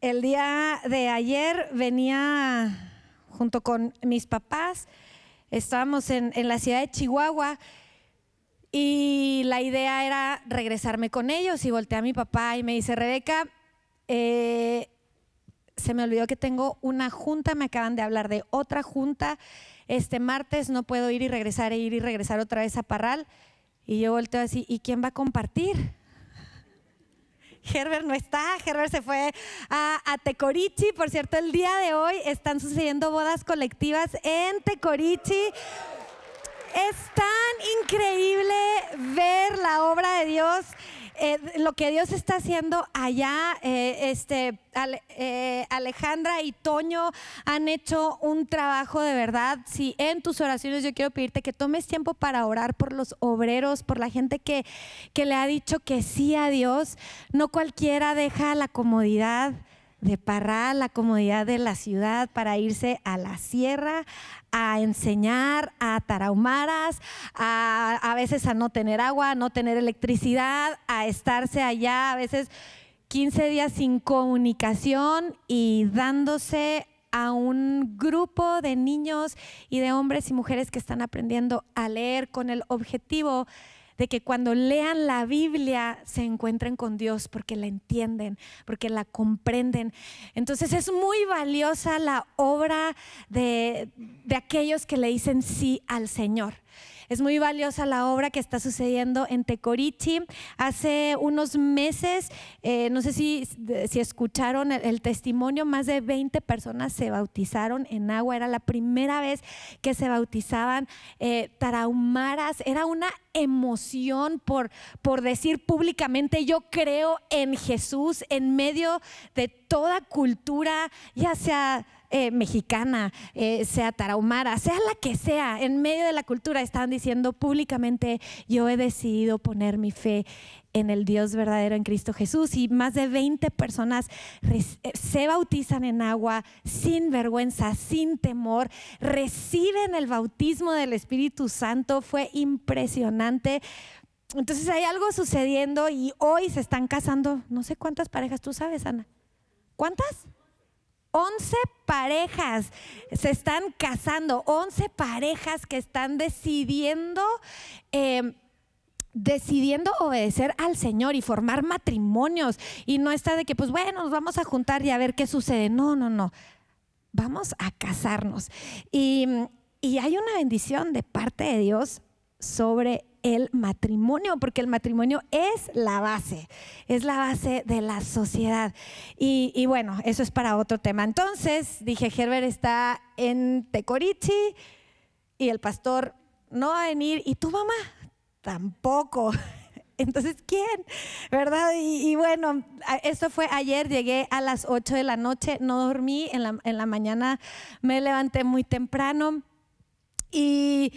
el día de ayer venía junto con mis papás, estábamos en, la ciudad de Chihuahua y la idea era regresarme con ellos y volteé a mi papá y me dice, Rebeca, eh, se me olvidó que tengo una junta, me acaban de hablar de otra junta, este martes no puedo ir y regresar, e ir y regresar otra vez a Parral. Y yo volteo así, ¿y quién va a compartir? Herbert no está, Herbert se fue a, Tecorichi. Por cierto, el día de hoy están sucediendo bodas colectivas en Tecorichi. Es tan increíble ver la obra de Dios eh, lo que Dios está haciendo allá, eh, este, eh, Alejandra y Toño han hecho un trabajo de verdad. Si en tus oraciones yo quiero pedirte que tomes tiempo para orar por los obreros, por la gente que, que le ha dicho que sí a Dios. No cualquiera deja la comodidad de Parral, la comodidad de la ciudad para irse a la sierra a enseñar a tarahumaras, a, a veces a no tener agua, a no tener electricidad, a estarse allá, a veces 15 días sin comunicación y dándose a un grupo de niños y de hombres y mujeres que están aprendiendo a leer con el objetivo que cuando lean la Biblia se encuentren con Dios porque la entienden, porque la comprenden. Entonces es muy valiosa la obra de, de aquellos que le dicen sí al Señor. Es muy valiosa la obra que está sucediendo en Tecorichi. Hace unos meses, eh, no sé si, si escucharon el, testimonio, más de 20 personas se bautizaron en agua. Era la primera vez que se bautizaban eh, tarahumaras. Era una emoción por, por decir públicamente, yo creo en Jesús en medio de toda cultura, ya sea eh, mexicana, eh, sea tarahumara, sea la que sea, en medio de la cultura, estaban diciendo públicamente, yo he decidido poner mi fe en el Dios verdadero, en Cristo Jesús. Y más de 20 personas eh, se bautizan en agua sin vergüenza, sin temor, reciben el bautismo del Espíritu Santo. Fue impresionante. Entonces hay algo sucediendo y hoy se están casando, no sé cuántas parejas, tú sabes, Ana. ¿Cuántas? 11 parejas se están casando, 11 parejas que están decidiendo, em, decidiendo obedecer al Señor y formar matrimonios. Y no está de que, pues bueno, nos vamos a juntar y a ver qué sucede. No, no, no. Vamos a casarnos. Y, y hay una bendición de parte de Dios sobre el matrimonio, porque el matrimonio es la base, es la base de la sociedad. Y, bueno, eso es para otro tema. Entonces, dije, Herbert está en Tecorichi y el pastor no va a venir, y tu mamá tampoco. Entonces, ¿quién? ¿Verdad? Y, bueno, esto fue ayer, llegué a las 8 de la noche, no dormí, en la, en la mañana me levanté muy temprano y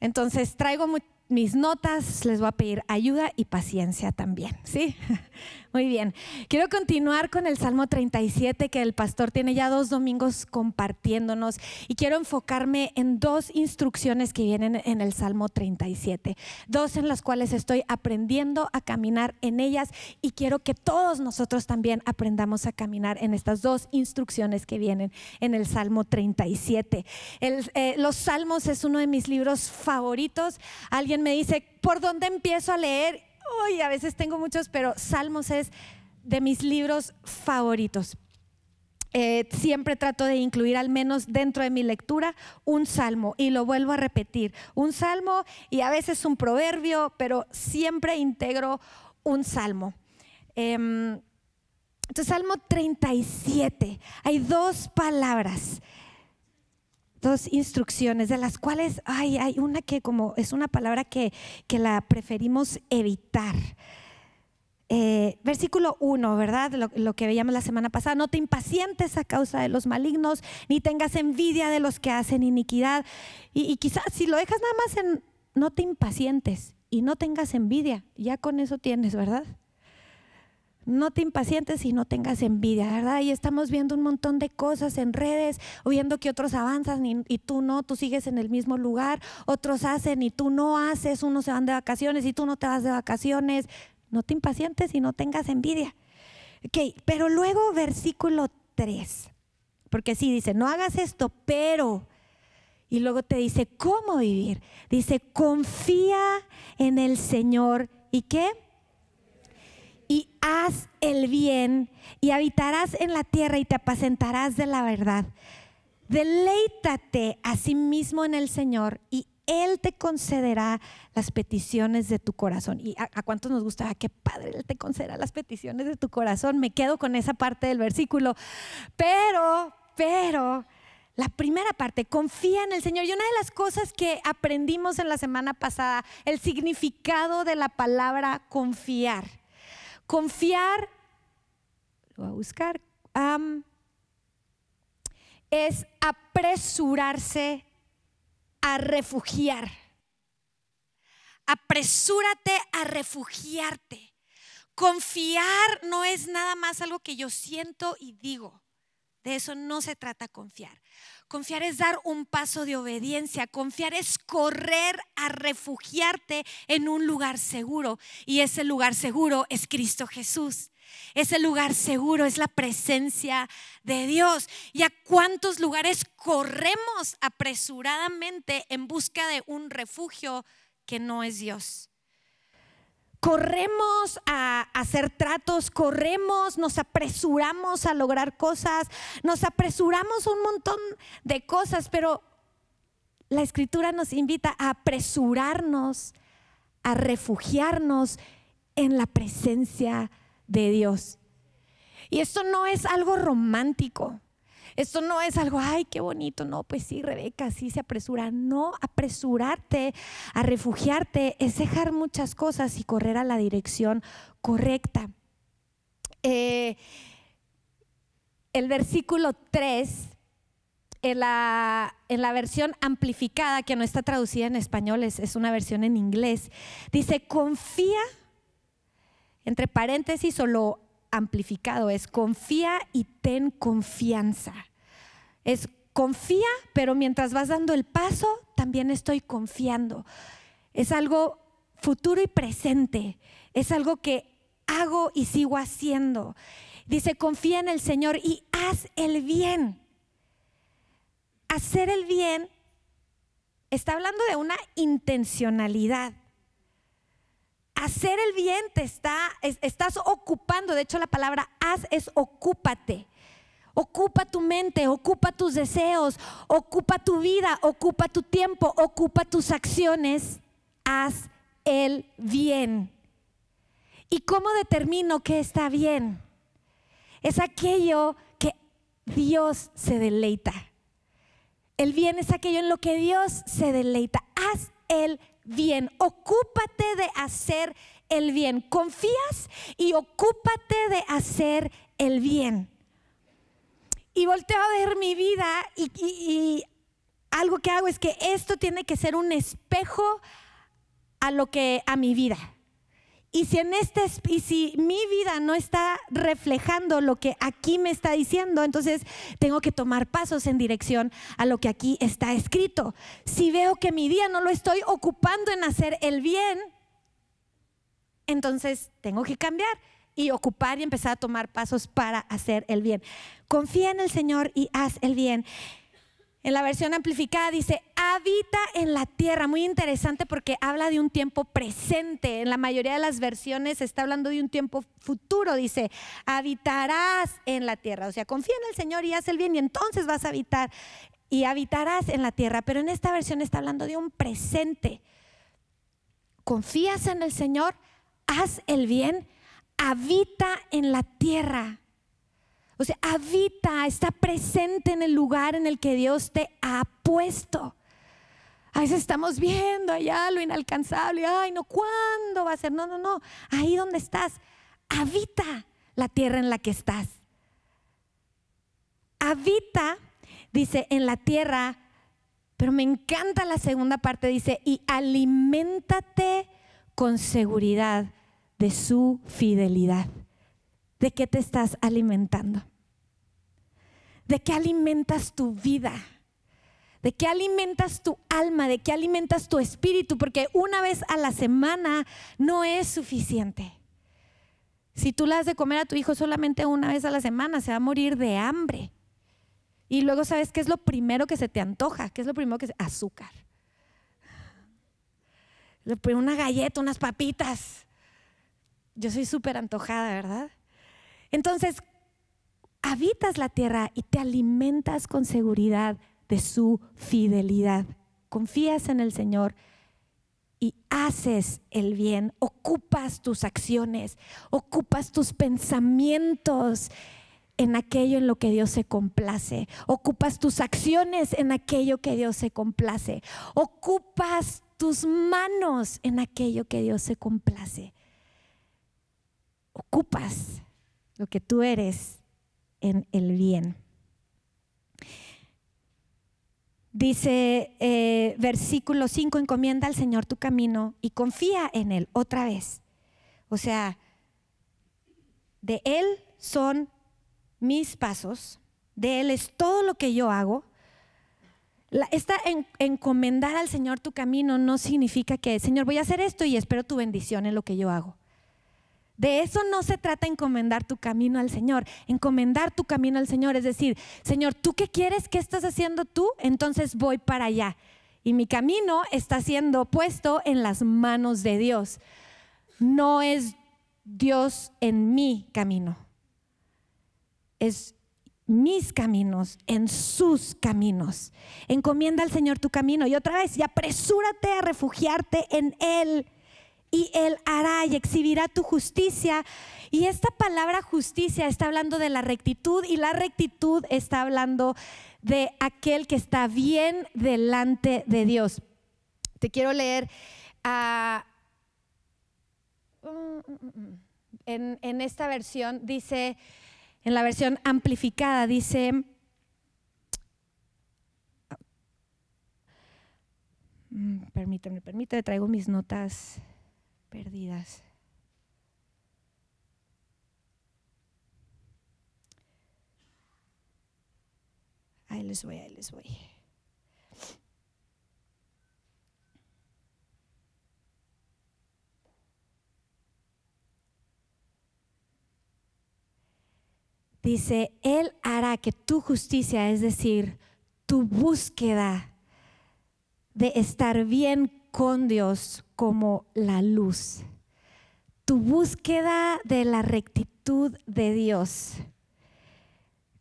entonces traigo mis notas, les voy a pedir ayuda y paciencia también, ¿sí? Muy bien. Quiero continuar con el Salmo 37 que el pastor tiene ya dos domingos compartiéndonos y quiero enfocarme en dos instrucciones que vienen en el Salmo 37, dos en las cuales estoy aprendiendo a caminar en ellas y quiero que todos nosotros también aprendamos a caminar en estas dos instrucciones que vienen en el Salmo 37. Eh, los Salmos es uno de mis libros favoritos. Alguien me dice, ¿por dónde empiezo a leer? A veces tengo muchos, pero Salmos es de mis libros favoritos. Eh, siempre trato de incluir al menos dentro de mi lectura un salmo y lo vuelvo a repetir, un salmo y a veces un proverbio, pero siempre integro un salmo. Em, entonces, Salmo 37, hay dos palabras dos instrucciones, de las cuales hay, hay una que como es una palabra que, que la preferimos evitar. Eh, versículo 1, ¿verdad? Lo, que veíamos la semana pasada, no te impacientes a causa de los malignos, ni tengas envidia de los que hacen iniquidad. Y, y quizás si lo dejas nada más en no te impacientes y no tengas envidia, ya con eso tienes, ¿verdad? No te impacientes y no tengas envidia, ¿verdad? Y estamos viendo un montón de cosas en redes, viendo que otros avanzan y, y, tú no, tú sigues en el mismo lugar, otros hacen y tú no haces, unos se van de vacaciones y tú no te vas de vacaciones. No te impacientes y no tengas envidia. Ok, pero luego versículo 3, porque sí dice, no hagas esto, pero... Y luego te dice, ¿cómo vivir? Dice, confía en el Señor. ¿Y qué? Y haz el bien y habitarás en la tierra y te apacentarás de la verdad. Deleítate a sí mismo en el Señor y Él te concederá las peticiones de tu corazón. ¿Y a, cuántos nos gusta? Ah, qué padre, Él te concederá las peticiones de tu corazón. Me quedo con esa parte del versículo. Pero, pero, la primera parte, confía en el Señor. Y una de las cosas que aprendimos en la semana pasada, el significado de la palabra confiar. Confiar, lo voy a buscar, es apresurarse a refugiar. Apresúrate a refugiarte. Confiar no es nada más algo que yo siento y digo. De eso no se trata confiar. Confiar es dar un paso de obediencia. Confiar es correr a refugiarte en un lugar seguro. Y ese lugar seguro es Cristo Jesús. Ese lugar seguro es la presencia de Dios. ¿Y a cuántos lugares corremos apresuradamente en busca de un refugio que no es Dios? Corremos a hacer tratos, corremos, nos apresuramos a lograr cosas, nos apresuramos un montón de cosas, pero la escritura nos invita a apresurarnos, a refugiarnos en la presencia de Dios. Y esto no es algo romántico. Esto no es algo, ay, qué bonito. No, pues sí, Rebeca, sí se apresura. No, apresurarte a refugiarte es dejar muchas cosas y correr a la dirección correcta. Eh, el versículo 3, en la, en la, versión amplificada, que no está traducida en español, es, es una versión en inglés, dice, confía entre paréntesis solo amplificado, es confía y ten confianza. Es confía, pero mientras vas dando el paso, también estoy confiando. Es algo futuro y presente. Es algo que hago y sigo haciendo. Dice, confía en el Señor y haz el bien. Hacer el bien está hablando de una intencionalidad hacer el bien te está, estás ocupando, de hecho la palabra haz es ocúpate. Ocupa tu mente, ocupa tus deseos, ocupa tu vida, ocupa tu tiempo, ocupa tus acciones. Haz el bien. ¿Y cómo determino que está bien? Es aquello que Dios se deleita. El bien es aquello en lo que Dios se deleita. Haz el bien. Ocúpate de hacer el bien. Confías y ocúpate de hacer el bien. Y volteo a ver mi vida y, algo que hago es que esto tiene que ser un espejo a lo que a mi vida. Y si en este y si mi vida no está reflejando lo que aquí me está diciendo, entonces tengo que tomar pasos en dirección a lo que aquí está escrito. Si veo que mi día no lo estoy ocupando en hacer el bien, entonces tengo que cambiar y ocupar y empezar a tomar pasos para hacer el bien. Confía en el Señor y haz el bien. En la versión amplificada dice, habita en la tierra. Muy interesante porque habla de un tiempo presente. En la mayoría de las versiones está hablando de un tiempo futuro. Dice, habitarás en la tierra. O sea, confía en el Señor y haz el bien y entonces vas a habitar y habitarás en la tierra. Pero en esta versión está hablando de un presente. Confías en el Señor, haz el bien, habita en la tierra. O sea, habita, está presente en el lugar en el que Dios te ha puesto. A veces estamos viendo allá lo inalcanzable, ay, no, ¿cuándo va a ser? No, no, no, ahí donde estás, habita la tierra en la que estás. Habita, dice, en la tierra, pero me encanta la segunda parte, dice, y aliméntate con seguridad de su fidelidad. ¿De qué te estás alimentando? ¿De qué alimentas tu vida? ¿De qué alimentas tu alma? ¿De qué alimentas tu espíritu? Porque una vez a la semana no es suficiente. Si tú le das de comer a tu hijo solamente una vez a la semana, se va a morir de hambre. Y luego, ¿sabes qué es lo primero que se te antoja? ¿Qué es lo primero que se... Azúcar. Una galleta, unas papitas. Yo soy súper antojada, ¿verdad? Entonces, habitas la tierra y te alimentas con seguridad de su fidelidad. Confías en el Señor y haces el bien, ocupas tus acciones, ocupas tus pensamientos en aquello en lo que Dios se complace, ocupas tus acciones en aquello que Dios se complace, ocupas tus manos en aquello que Dios se complace, ocupas lo que tú eres en el bien. Dice eh, versículo 5, encomienda al Señor tu camino y confía en Él otra vez. O sea, de Él son mis pasos, de Él es todo lo que yo hago. esta encomendar al Señor tu camino no significa que, Señor, voy a hacer esto y espero tu bendición en lo que yo hago. De eso no se trata encomendar tu camino al Señor. Encomendar tu camino al Señor es decir, Señor, ¿tú qué quieres? ¿Qué estás haciendo tú? Entonces voy para allá. Y mi camino está siendo puesto en las manos de Dios. No es Dios en mi camino. Es mis caminos en sus caminos. Encomienda al Señor tu camino. Y otra vez, y apresúrate a refugiarte en Él y Él hará y exhibirá tu justicia. Y esta palabra justicia está hablando de la rectitud y la rectitud está hablando de aquel que está bien delante de Dios. Te quiero leer ah, en, en esta versión, dice, en la versión amplificada, dice... Mm, permíteme, permíteme, traigo mis notas perdidas. Ahí les voy, ahí les voy. Dice, Él hará que tu justicia, es decir, tu búsqueda de estar bien con Dios como la luz. Tu búsqueda de la rectitud de Dios.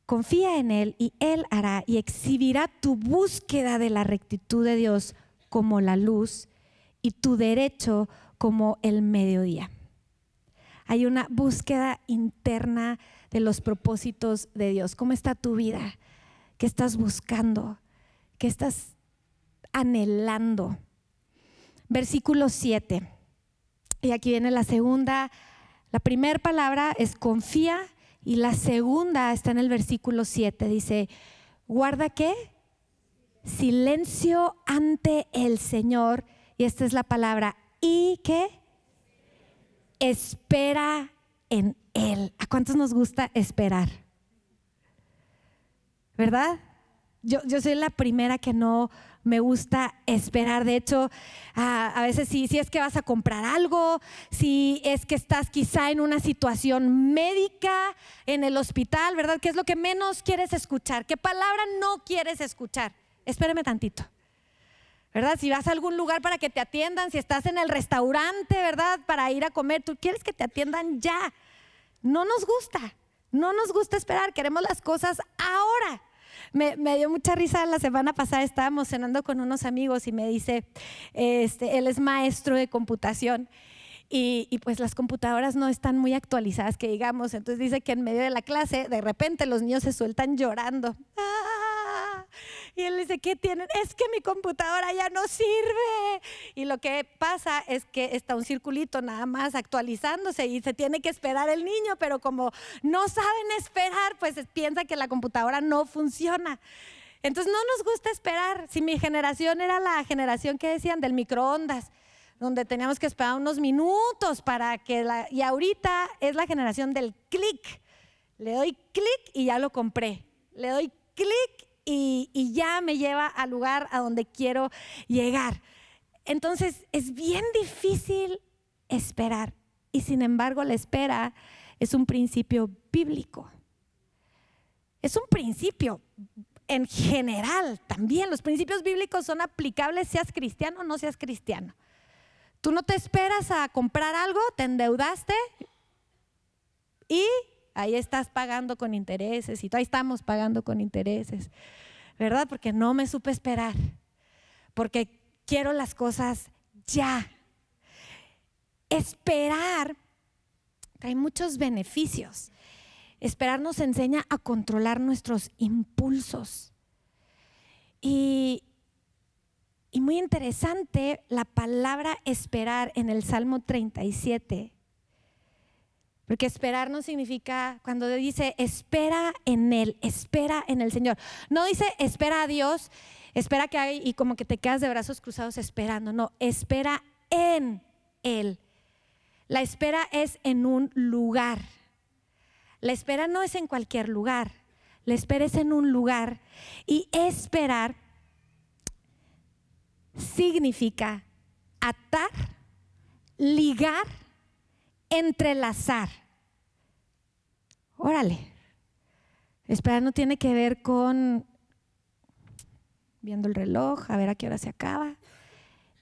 Confía en Él y Él hará y exhibirá tu búsqueda de la rectitud de Dios como la luz y tu derecho como el mediodía. Hay una búsqueda interna de los propósitos de Dios. ¿Cómo está tu vida? ¿Qué estás buscando? ¿Qué estás anhelando? Versículo 7. Y aquí viene la segunda, la primera palabra es confía y la segunda está en el versículo 7. Dice, guarda qué? Silencio ante el Señor. Y esta es la palabra. ¿Y qué? Espera en Él. ¿A cuántos nos gusta esperar? ¿Verdad? Yo, yo soy la primera que no me gusta esperar. De hecho, a, veces si, si es que vas a comprar algo, si es que estás quizá en una situación médica en el hospital, ¿verdad? ¿Qué es lo que menos quieres escuchar? ¿Qué palabra no quieres escuchar? Espérame tantito. ¿verdad? Si vas a algún lugar para que te atiendan, si estás en el restaurante, ¿verdad? Para ir a comer, tú quieres que te atiendan ya. No nos gusta, no nos gusta esperar, queremos las cosas ahora. Me, dio mucha risa la semana pasada, estábamos cenando con unos amigos y me dice, este, él es maestro de computación. Y, y, pues las computadoras no están muy actualizadas, que digamos. Entonces dice que en medio de la clase, de repente los niños se sueltan llorando. Y él dice, ¿qué tienen? Es que mi computadora ya no sirve. Y lo que pasa es que está un circulito nada más actualizándose y se tiene que esperar el niño, pero como no saben esperar, pues piensa que la computadora no funciona. Entonces no nos gusta esperar. Si mi generación era la generación que decían del microondas, donde teníamos que esperar unos minutos para que la... Y ahorita es la generación del clic. Le doy clic y ya lo compré. Le doy clic y, ya me lleva al lugar a donde quiero llegar. Entonces es bien difícil esperar y sin embargo la espera es un principio bíblico. Es un principio en general también. Los principios bíblicos son aplicables seas cristiano o no seas cristiano. Tú no te esperas a comprar algo, te endeudaste y ahí estás pagando con intereses y ahí estamos pagando con intereses, ¿verdad? Porque no me supe esperar, porque quiero las cosas ya. Esperar trae muchos beneficios. Esperar nos enseña a controlar nuestros impulsos. Y, y muy interesante la palabra esperar en el Salmo 37. Porque esperar no significa cuando dice espera en Él, espera en el Señor. No dice espera a Dios, espera que hay y como que te quedas de brazos cruzados esperando. No, espera en Él. La espera es en un lugar. La espera no es en cualquier lugar. La espera es en un lugar. Y esperar significa atar, ligar, entrelazar. Órale. Esperar no tiene que ver con viendo el reloj, a ver a qué hora se acaba.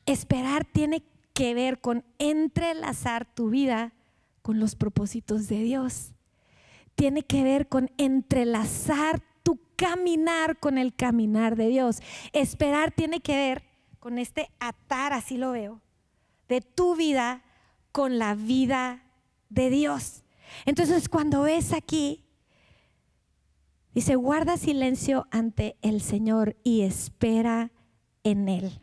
Esperar tiene que ver con entrelazar tu vida con los propósitos de Dios. Tiene que ver con entrelazar tu caminar con el caminar de Dios. Esperar tiene que ver con este atar, así lo veo, de tu vida con la vida de Dios. Entonces cuando ves aquí, dice, guarda silencio ante el Señor y espera en Él.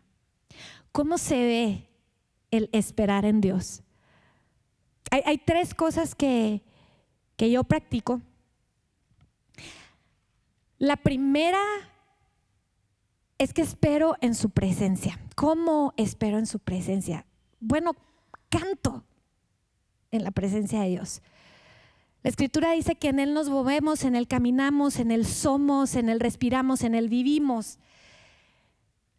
¿Cómo se ve el esperar en Dios? Hay, tres cosas que, que yo practico. La primera es que espero en su presencia. ¿Cómo espero en su presencia? Bueno, canto en la presencia de Dios. La escritura dice que en Él nos movemos, en Él caminamos, en Él somos, en Él respiramos, en Él vivimos.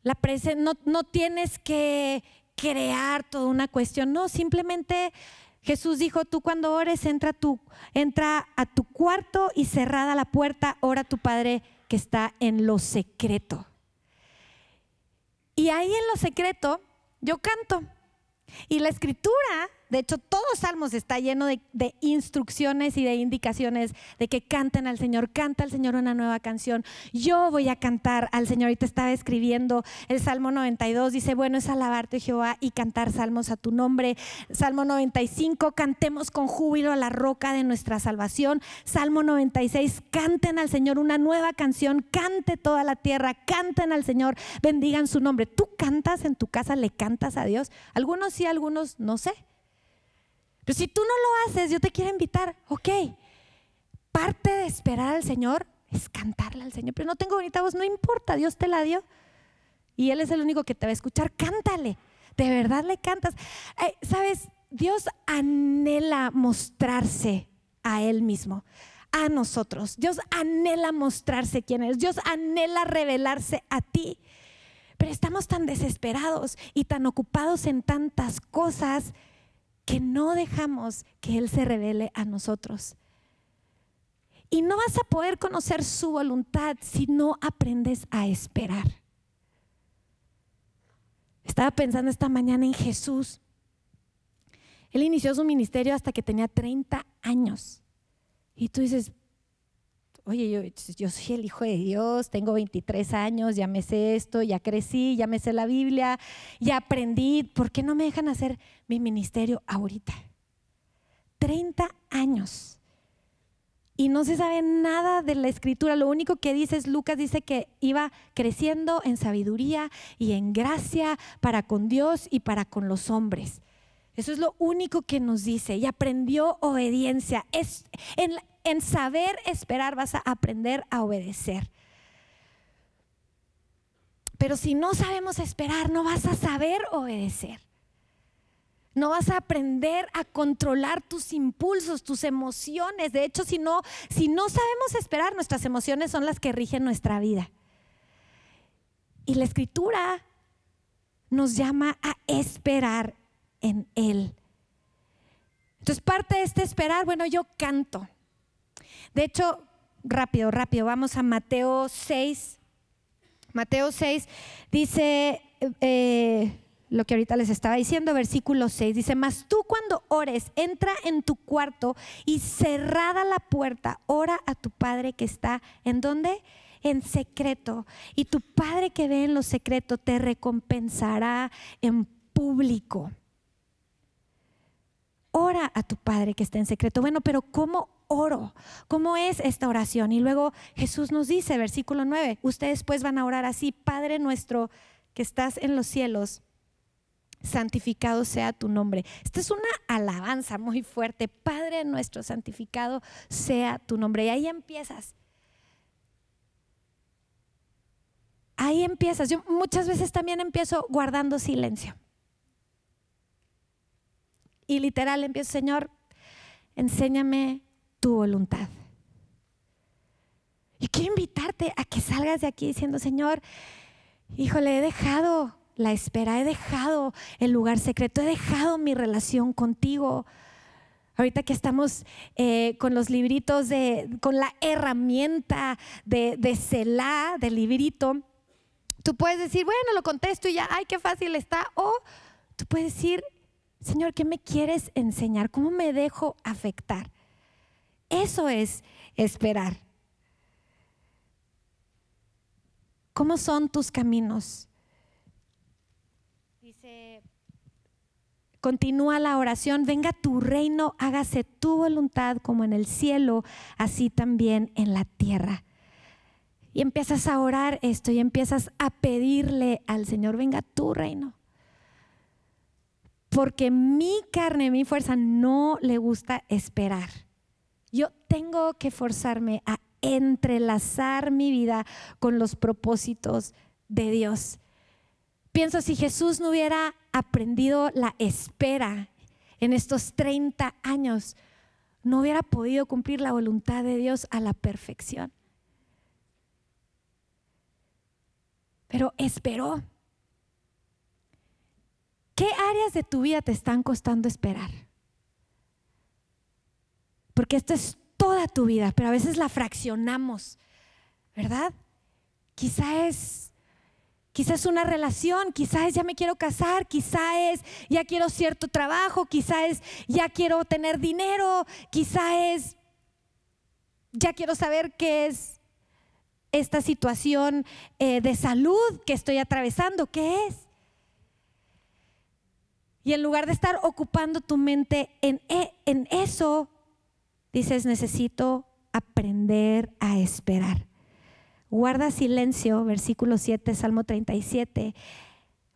La no, no tienes que crear toda una cuestión, no, simplemente Jesús dijo, tú cuando ores entra, tu, entra a tu cuarto y cerrada la puerta, ora a tu Padre que está en lo secreto. Y ahí en lo secreto yo canto. Y la escritura de hecho, todo Salmos está lleno de, instrucciones y de indicaciones de que canten al Señor, canta al Señor una nueva canción. Yo voy a cantar al Señor. Y te estaba escribiendo el Salmo 92, dice, bueno es alabarte Jehová y cantar salmos a tu nombre. Salmo 95, cantemos con júbilo a la roca de nuestra salvación. Salmo 96, canten al Señor una nueva canción, cante toda la tierra, canten al Señor, bendigan su nombre. ¿Tú cantas en tu casa, le cantas a Dios? Algunos sí, algunos no sé. Pero si tú no lo haces, yo te quiero invitar, ok, parte de esperar al Señor es cantarle al Señor, pero no tengo bonita voz, no importa, Dios te la dio. Y Él es el único que te va a escuchar, cántale, de verdad le cantas. Sabes, Dios anhela mostrarse a Él mismo, a nosotros. Dios anhela mostrarse quién es, Dios anhela revelarse a ti. Pero estamos tan desesperados y tan ocupados en tantas cosas que no dejamos que Él se revele a nosotros. Y no vas a poder conocer su voluntad si no aprendes a esperar. Estaba pensando esta mañana en Jesús. Él inició su ministerio hasta que tenía 30 años. Y tú dices, oye, yo, soy el Hijo de Dios, tengo 23 años, ya me sé esto, ya crecí, ya me sé la Biblia, ya aprendí, ¿por qué no me dejan hacer mi ministerio ahorita? 30 años. Y no se sabe nada de la escritura, lo único que dice es, Lucas dice que iba creciendo en sabiduría y en gracia para con Dios y para con los hombres. Eso es lo único que nos dice. Y aprendió obediencia. Es, en, en saber esperar vas a aprender a obedecer. Pero si no sabemos esperar, no vas a saber obedecer. No vas a aprender a controlar tus impulsos, tus emociones. De hecho, si no, si no sabemos esperar, nuestras emociones son las que rigen nuestra vida. Y la escritura nos llama a esperar en Él. Entonces, parte de este esperar, bueno, yo canto. De hecho, rápido, rápido, vamos a Mateo 6. Mateo 6 dice eh, lo que ahorita les estaba diciendo, versículo 6, dice, mas tú cuando ores, entra en tu cuarto y cerrada la puerta, ora a tu Padre que está en dónde? En secreto. Y tu Padre que ve en lo secreto te recompensará en público. Ora a tu Padre que está en secreto. Bueno, pero ¿cómo oro? ¿Cómo es esta oración? Y luego Jesús nos dice, versículo 9, ustedes pues van a orar así, Padre nuestro que estás en los cielos, santificado sea tu nombre. Esta es una alabanza muy fuerte. Padre nuestro, santificado sea tu nombre. Y ahí empiezas. Ahí empiezas. Yo muchas veces también empiezo guardando silencio. Y literal empiezo, Señor, enséñame tu voluntad. Y quiero invitarte a que salgas de aquí diciendo, Señor, híjole, he dejado la espera, he dejado el lugar secreto, he dejado mi relación contigo. Ahorita que estamos eh, con los libritos de, con la herramienta de, de del librito, tú puedes decir, bueno, lo contesto y ya, ay, qué fácil está. O tú puedes decir, Señor, ¿qué me quieres enseñar? ¿Cómo me dejo afectar? Eso es esperar. ¿Cómo son tus caminos? Dice, continúa la oración, venga tu reino, hágase tu voluntad como en el cielo, así también en la tierra. Y empiezas a orar esto y empiezas a pedirle al Señor, venga tu reino. Porque mi carne, mi fuerza no le gusta esperar. Yo tengo que forzarme a entrelazar mi vida con los propósitos de Dios. Pienso si Jesús no hubiera aprendido la espera en estos 30 años, no hubiera podido cumplir la voluntad de Dios a la perfección. Pero esperó. ¿Qué áreas de tu vida te están costando esperar? Porque esto es toda tu vida, pero a veces la fraccionamos, ¿verdad? Quizá es Quizás es una relación, quizás ya me quiero casar, quizás es ya quiero cierto trabajo, quizás es ya quiero tener dinero, quizás es ya quiero saber qué es esta situación eh, de salud que estoy atravesando, qué es. Y en lugar de estar ocupando tu mente en, e, en eso, dices, necesito aprender a esperar. Guarda silencio, versículo 7, Salmo 37.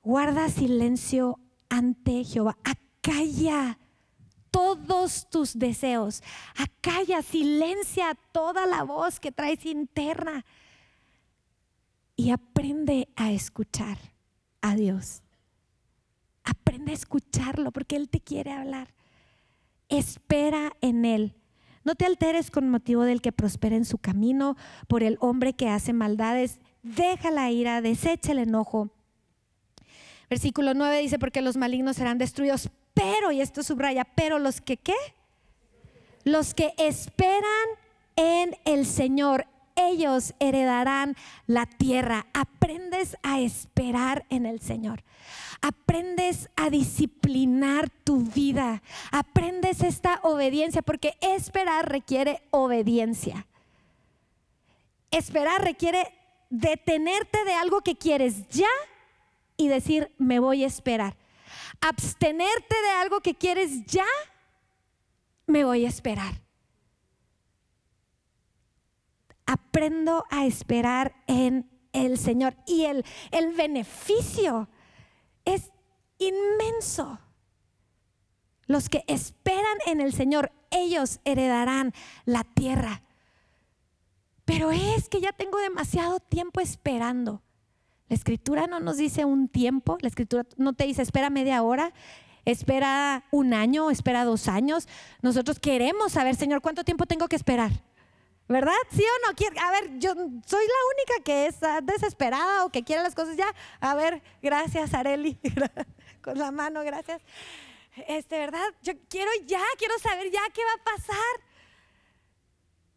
Guarda silencio ante Jehová. Acalla todos tus deseos. Acalla, silencia toda la voz que traes interna. Y aprende a escuchar a Dios. Aprende a escucharlo porque Él te quiere hablar. Espera en Él. No te alteres con motivo del que prospera en su camino, por el hombre que hace maldades. Deja la ira, desecha el enojo. Versículo 9 dice, porque los malignos serán destruidos, pero, y esto subraya, pero los que qué? Los que esperan en el Señor, ellos heredarán la tierra. Aprendes a esperar en el Señor. Aprendes a disciplinar tu vida. Aprendes esta obediencia porque esperar requiere obediencia. Esperar requiere detenerte de algo que quieres ya y decir, me voy a esperar. Abstenerte de algo que quieres ya, me voy a esperar aprendo a esperar en el Señor. Y el, el beneficio es inmenso. Los que esperan en el Señor, ellos heredarán la tierra. Pero es que ya tengo demasiado tiempo esperando. La escritura no nos dice un tiempo, la escritura no te dice espera media hora, espera un año, espera dos años. Nosotros queremos saber, Señor, ¿cuánto tiempo tengo que esperar? ¿Verdad? ¿Sí o no? A ver, yo soy la única que es desesperada o que quiere las cosas ya. A ver, gracias, Areli. Con la mano, gracias. este, ¿verdad? Yo quiero ya, quiero saber ya qué va a pasar.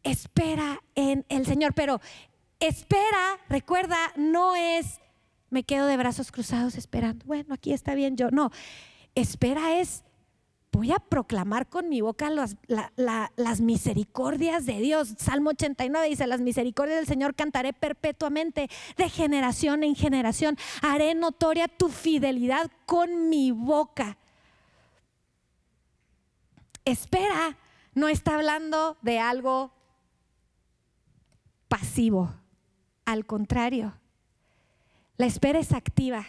Espera en el Señor, pero espera, recuerda, no es me quedo de brazos cruzados esperando. Bueno, aquí está bien yo. No, espera es voy a proclamar con mi boca las misericordias de Dios. Salmo 89 dice, las misericordias del Señor cantaré perpetuamente, de generación en generación. Haré notoria tu fidelidad con mi boca. Espera, no está hablando de algo pasivo. Al contrario, la espera es activa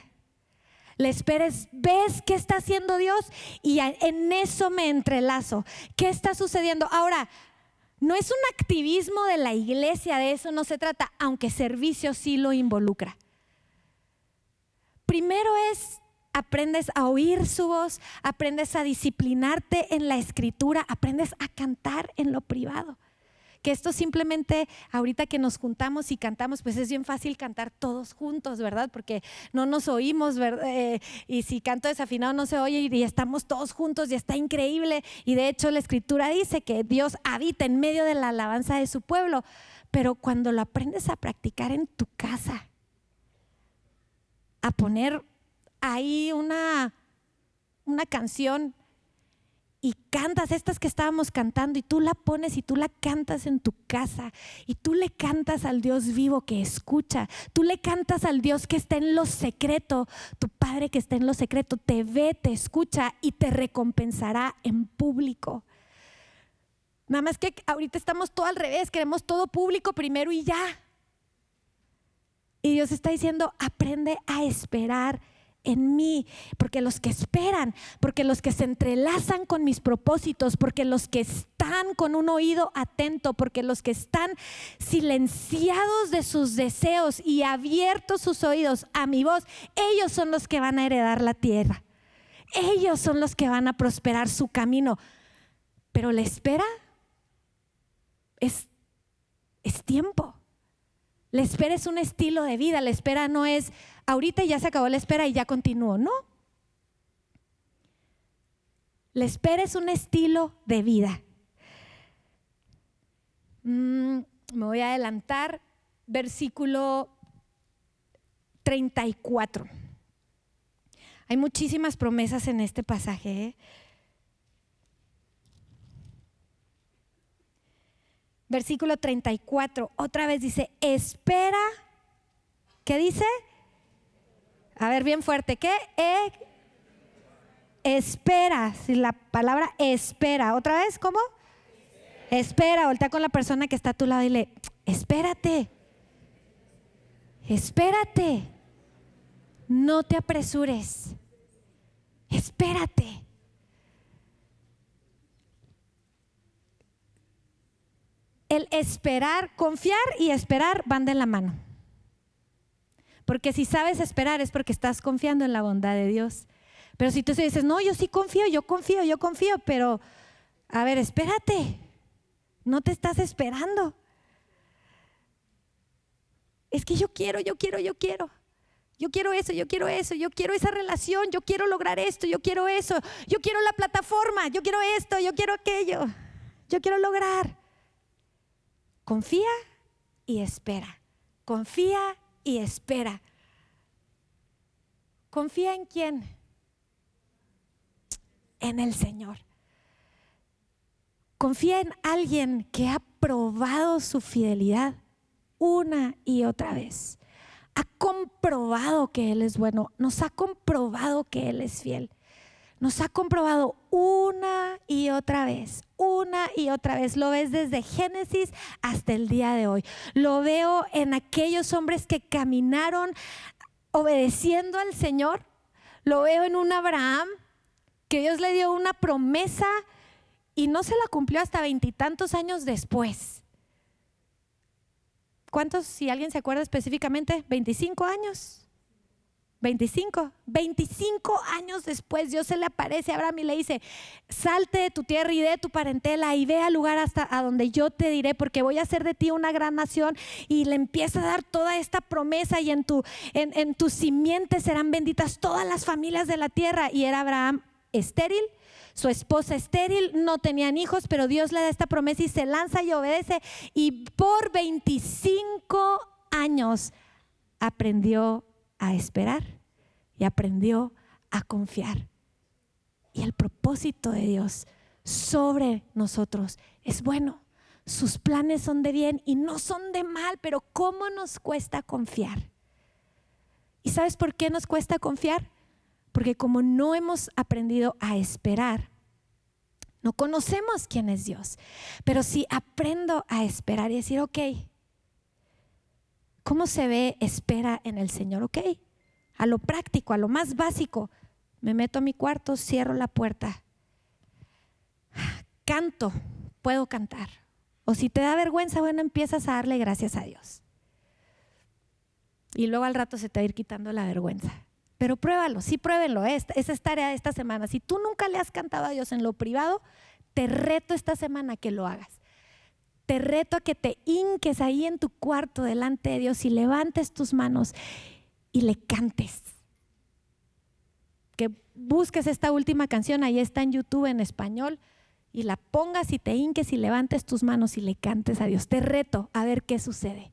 le esperes, ves qué está haciendo Dios y en eso me entrelazo. ¿Qué está sucediendo? Ahora, no es un activismo de la iglesia, de eso no se trata, aunque servicio sí lo involucra. Primero es aprendes a oír su voz, aprendes a disciplinarte en la escritura, aprendes a cantar en lo privado que esto simplemente ahorita que nos juntamos y cantamos, pues es bien fácil cantar todos juntos, ¿verdad? Porque no nos oímos, ¿verdad? Eh, y si canto desafinado no se oye y estamos todos juntos y está increíble. Y de hecho la escritura dice que Dios habita en medio de la alabanza de su pueblo, pero cuando lo aprendes a practicar en tu casa, a poner ahí una, una canción y cantas estas que estábamos cantando y tú la pones y tú la cantas en tu casa y tú le cantas al Dios vivo que escucha, tú le cantas al Dios que está en lo secreto, tu Padre que está en lo secreto te ve, te escucha y te recompensará en público. Nada más que ahorita estamos todo al revés, queremos todo público primero y ya. Y Dios está diciendo, aprende a esperar en mí, porque los que esperan, porque los que se entrelazan con mis propósitos, porque los que están con un oído atento, porque los que están silenciados de sus deseos y abiertos sus oídos a mi voz, ellos son los que van a heredar la tierra. Ellos son los que van a prosperar su camino. Pero la espera es, es tiempo. La espera es un estilo de vida, la espera no es ahorita ya se acabó la espera y ya continúo, no. La espera es un estilo de vida. Mm, me voy a adelantar, versículo 34. Hay muchísimas promesas en este pasaje. ¿eh? Versículo 34, otra vez dice, espera, ¿qué dice? A ver, bien fuerte. ¿Qué? E espera. Si la palabra espera. ¿Otra vez? ¿Cómo? Espera. espera. Voltea con la persona que está a tu lado y le, espérate. Espérate. No te apresures. Espérate. El esperar, confiar y esperar van de la mano. Porque si sabes esperar es porque estás confiando en la bondad de Dios. Pero si tú dices, no, yo sí confío, yo confío, yo confío, pero a ver, espérate, no te estás esperando. Es que yo quiero, yo quiero, yo quiero. Yo quiero eso, yo quiero eso, yo quiero esa relación, yo quiero lograr esto, yo quiero eso, yo quiero la plataforma, yo quiero esto, yo quiero aquello, yo quiero lograr. Confía y espera. Confía y espera. ¿Confía en quién? En el Señor. Confía en alguien que ha probado su fidelidad una y otra vez. Ha comprobado que Él es bueno. Nos ha comprobado que Él es fiel nos ha comprobado una y otra vez, una y otra vez. Lo ves desde Génesis hasta el día de hoy. Lo veo en aquellos hombres que caminaron obedeciendo al Señor. Lo veo en un Abraham que Dios le dio una promesa y no se la cumplió hasta veintitantos años después. ¿Cuántos, si alguien se acuerda específicamente? ¿25 años? 25, 25 años después Dios se le aparece a Abraham y le dice, salte de tu tierra y de tu parentela y ve al lugar hasta a donde yo te diré porque voy a hacer de ti una gran nación y le empieza a dar toda esta promesa y en tu, en, en tu simiente serán benditas todas las familias de la tierra y era Abraham estéril su esposa estéril, no tenían hijos, pero Dios le da esta promesa y se lanza y obedece. Y por 25 años aprendió a esperar y aprendió a confiar. Y el propósito de Dios sobre nosotros es bueno. Sus planes son de bien y no son de mal, pero ¿cómo nos cuesta confiar? ¿Y sabes por qué nos cuesta confiar? Porque como no hemos aprendido a esperar, no conocemos quién es Dios. Pero si aprendo a esperar y decir, ok, ¿cómo se ve espera en el Señor? Ok, a lo práctico, a lo más básico, me meto a mi cuarto, cierro la puerta, canto, puedo cantar. O si te da vergüenza, bueno, empiezas a darle gracias a Dios. Y luego al rato se te va a ir quitando la vergüenza. Pero pruébalo, sí pruébenlo. ¿eh? Esa es tarea de esta semana. Si tú nunca le has cantado a Dios en lo privado, te reto esta semana que lo hagas. Te reto a que te hinques ahí en tu cuarto delante de Dios y levantes tus manos y le cantes. Que busques esta última canción, ahí está en YouTube en español, y la pongas y te hinques y levantes tus manos y le cantes a Dios. Te reto a ver qué sucede.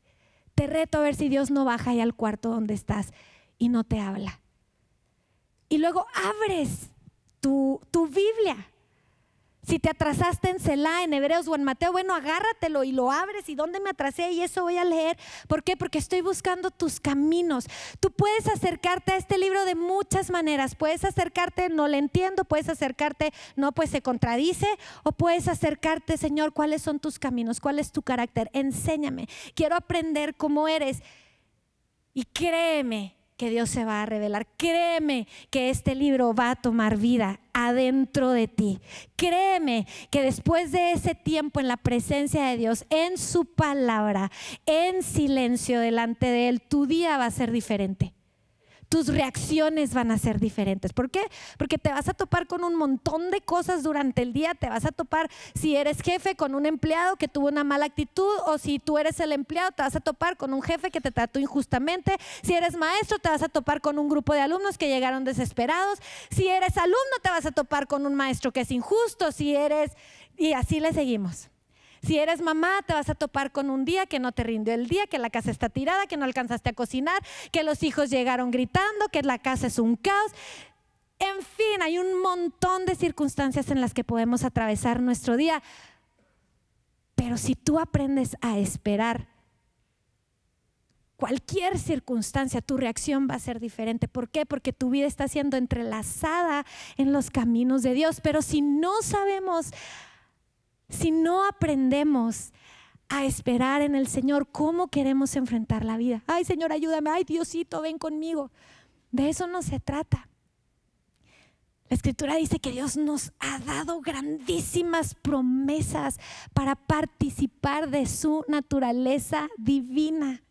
Te reto a ver si Dios no baja ahí al cuarto donde estás y no te habla. Y luego abres tu, tu Biblia si te atrasaste en Selah, en Hebreos o en Mateo, bueno, agárratelo y lo abres. ¿Y dónde me atrasé? Y eso voy a leer. ¿Por qué? Porque estoy buscando tus caminos. Tú puedes acercarte a este libro de muchas maneras. Puedes acercarte, no le entiendo. Puedes acercarte, no, pues se contradice. O puedes acercarte, Señor, ¿cuáles son tus caminos? ¿Cuál es tu carácter? Enséñame. Quiero aprender cómo eres. Y créeme, que Dios se va a revelar. Créeme que este libro va a tomar vida adentro de ti. Créeme que después de ese tiempo en la presencia de Dios, en su palabra, en silencio delante de Él, tu día va a ser diferente tus reacciones van a ser diferentes. ¿Por qué? Porque te vas a topar con un montón de cosas durante el día. Te vas a topar, si eres jefe, con un empleado que tuvo una mala actitud o si tú eres el empleado, te vas a topar con un jefe que te trató injustamente. Si eres maestro, te vas a topar con un grupo de alumnos que llegaron desesperados. Si eres alumno, te vas a topar con un maestro que es injusto. Si eres... Y así le seguimos. Si eres mamá, te vas a topar con un día que no te rindió el día, que la casa está tirada, que no alcanzaste a cocinar, que los hijos llegaron gritando, que la casa es un caos. En fin, hay un montón de circunstancias en las que podemos atravesar nuestro día. Pero si tú aprendes a esperar cualquier circunstancia, tu reacción va a ser diferente. ¿Por qué? Porque tu vida está siendo entrelazada en los caminos de Dios. Pero si no sabemos si no aprendemos a esperar en el Señor, ¿cómo queremos enfrentar la vida? Ay, Señor, ayúdame. Ay, Diosito, ven conmigo. De eso no se trata. La escritura dice que Dios nos ha dado grandísimas promesas para participar de su naturaleza divina.